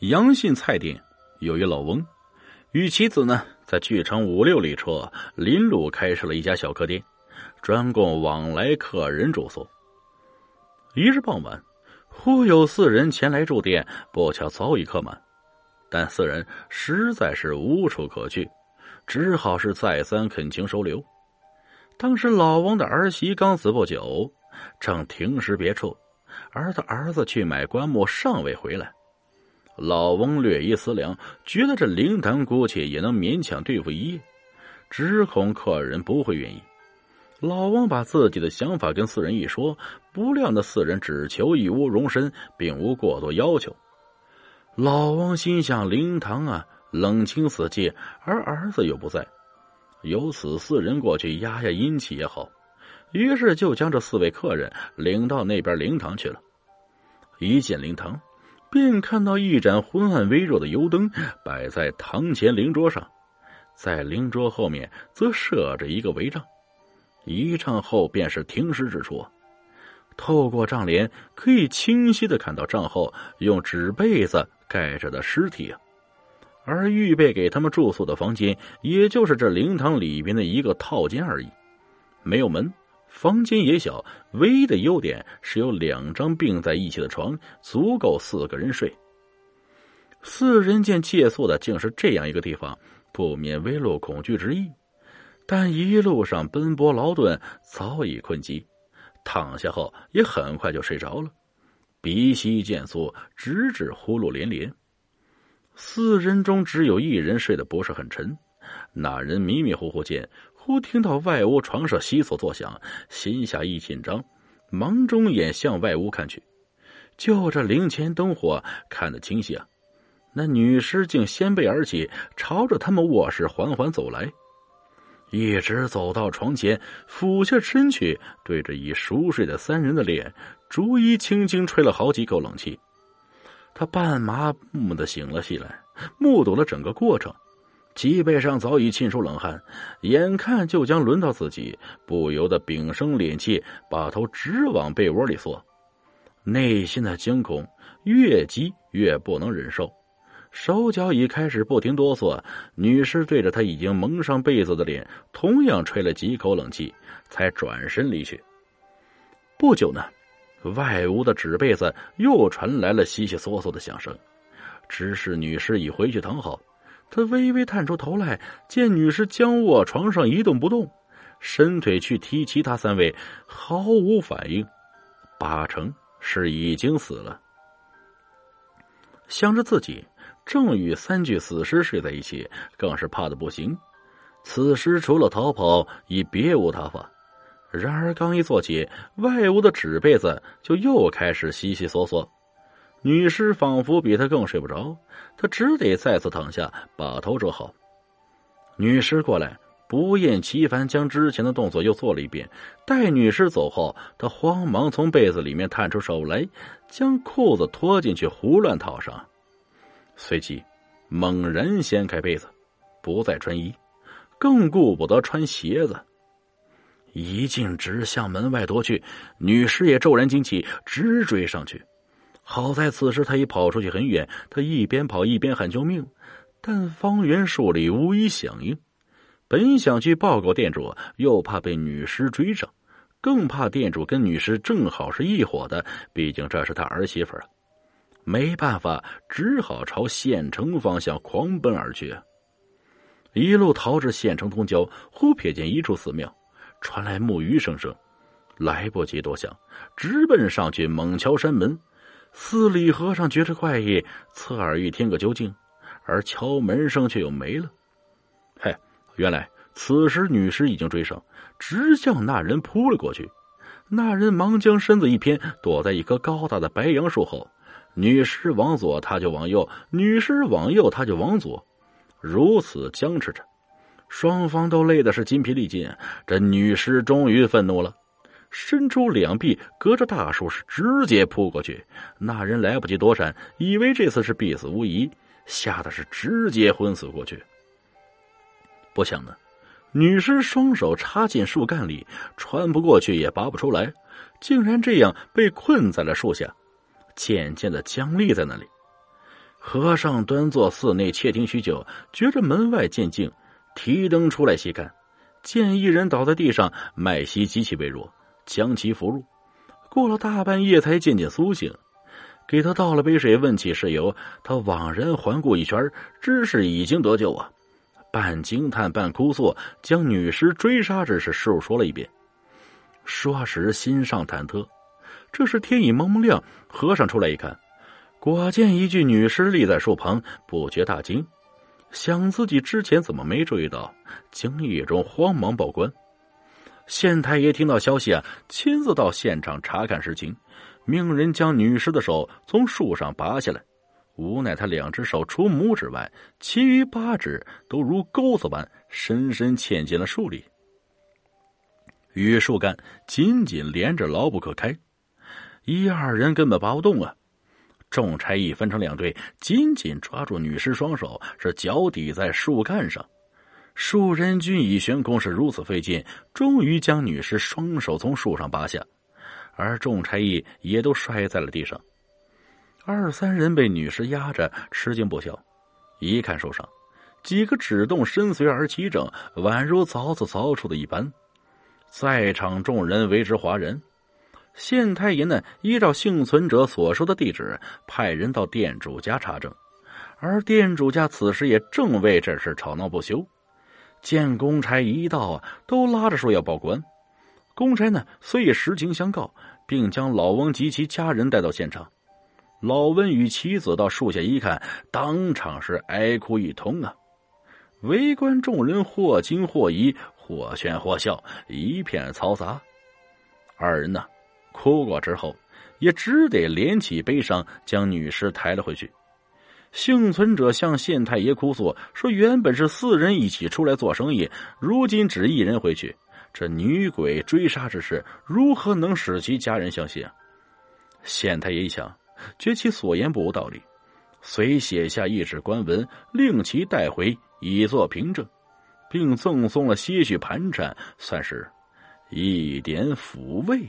杨信菜店有一老翁，与妻子呢在距城五六里处临路开设了一家小客店，专供往来客人住宿。一日傍晚，忽有四人前来住店，不巧早已客满，但四人实在是无处可去，只好是再三恳请收留。当时老王的儿媳刚死不久，正停尸别处，而他儿子去买棺木尚未回来。老翁略一思量，觉得这灵堂姑且也能勉强对付一夜，只恐客人不会愿意。老翁把自己的想法跟四人一说，不料那四人只求一屋容身，并无过多要求。老翁心想：灵堂啊，冷清死寂，而儿子又不在，由此四人过去压压阴气也好。于是就将这四位客人领到那边灵堂去了。一进灵堂。便看到一盏昏暗微弱的油灯摆在堂前灵桌上，在灵桌后面则设着一个帷帐，一丈后便是停尸之处。透过帐帘，可以清晰的看到帐后用纸被子盖着的尸体啊。而预备给他们住宿的房间，也就是这灵堂里边的一个套间而已，没有门。房间也小，唯一的优点是有两张并在一起的床，足够四个人睡。四人见借宿的竟是这样一个地方，不免微露恐惧之意。但一路上奔波劳顿，早已困极，躺下后也很快就睡着了，鼻息渐速，直至呼噜连连。四人中只有一人睡得不是很沉，那人迷迷糊糊间。忽听到外屋床上悉索作响，心下一紧张，忙睁眼向外屋看去。就这灵前灯火看得清晰啊！那女尸竟掀背而起，朝着他们卧室缓缓走来，一直走到床前，俯下身去，对着已熟睡的三人的脸，逐一轻轻吹了好几口冷气。他半麻木的醒了起来，目睹了整个过程。脊背上早已沁出冷汗，眼看就将轮到自己，不由得屏声敛气，把头直往被窝里缩。内心的惊恐越急越不能忍受，手脚已开始不停哆嗦。女尸对着他已经蒙上被子的脸，同样吹了几口冷气，才转身离去。不久呢，外屋的纸被子又传来了悉悉嗦嗦的响声，只是女尸已回去躺好。他微微探出头来，见女尸僵卧床上一动不动，伸腿去踢其他三位，毫无反应，八成是已经死了。想着自己正与三具死尸睡在一起，更是怕的不行。此时除了逃跑，已别无他法。然而刚一坐起，外屋的纸被子就又开始悉悉索索。女尸仿佛比他更睡不着，他只得再次躺下，把头遮好。女尸过来，不厌其烦将之前的动作又做了一遍。待女尸走后，他慌忙从被子里面探出手来，将裤子脱进去，胡乱套上，随即猛然掀开被子，不再穿衣，更顾不得穿鞋子，一径直向门外夺去。女尸也骤然惊起，直追上去。好在此时他已跑出去很远，他一边跑一边喊救命，但方圆数里无一响应。本想去报告店主，又怕被女尸追上，更怕店主跟女尸正好是一伙的，毕竟这是他儿媳妇啊。没办法，只好朝县城方向狂奔而去。一路逃至县城东郊，忽瞥见一处寺庙，传来木鱼声声，来不及多想，直奔上去，猛敲山门。寺里和尚觉着怪异，侧耳欲听个究竟，而敲门声却又没了。嘿，原来此时女尸已经追上，直向那人扑了过去。那人忙将身子一偏，躲在一棵高大的白杨树后。女尸往左，他就往右；女尸往右，他就往左，如此僵持着。双方都累的是筋疲力尽。这女尸终于愤怒了。伸出两臂，隔着大树是直接扑过去。那人来不及躲闪，以为这次是必死无疑，吓得是直接昏死过去。不想呢，女尸双手插进树干里，穿不过去也拔不出来，竟然这样被困在了树下，渐渐的僵立在那里。和尚端坐寺内窃听许久，觉着门外渐静，提灯出来细看，见一人倒在地上，脉息极其微弱，将其扶入。过了大半夜才渐渐苏醒，给他倒了杯水，问起事由，他惘然环顾一圈，知是已经得救啊，半惊叹半哭诉，将女尸追杀之事述说了一遍。说时心上忐忑，这时天已蒙蒙亮，和尚出来一看。果见一具女尸立在树旁，不觉大惊，想自己之前怎么没注意到，惊异中慌忙报官。县太爷听到消息啊，亲自到现场查看实情，命人将女尸的手从树上拔下来。无奈他两只手除拇指外，其余八指都如钩子般深深嵌进了树里，与树干紧紧连着，牢不可开。一二人根本拔不动啊！众差役分成两队，紧紧抓住女尸双手，是脚抵在树干上。数人均已悬空，是如此费劲，终于将女尸双手从树上拔下，而众差役也都摔在了地上。二三人被女尸压着，吃惊不小。一看树上几个指动身随而齐整，宛如凿子凿出的一般。在场众人为之哗然。县太爷呢，依照幸存者所说的地址，派人到店主家查证，而店主家此时也正为这事吵闹不休。见公差一到啊，都拉着说要报官。公差呢，虽以实情相告，并将老翁及其家人带到现场。老温与妻子到树下一看，当场是哀哭一通啊！围观众人或惊或疑，或劝或笑，一片嘈杂。二人呢？哭过之后，也只得连起悲伤，将女尸抬了回去。幸存者向县太爷哭诉说：“原本是四人一起出来做生意，如今只一人回去，这女鬼追杀之事，如何能使其家人相信？”县太爷一想，觉其所言不无道理，遂写下一纸官文，令其带回以作凭证，并赠送了些许盘缠，算是一点抚慰。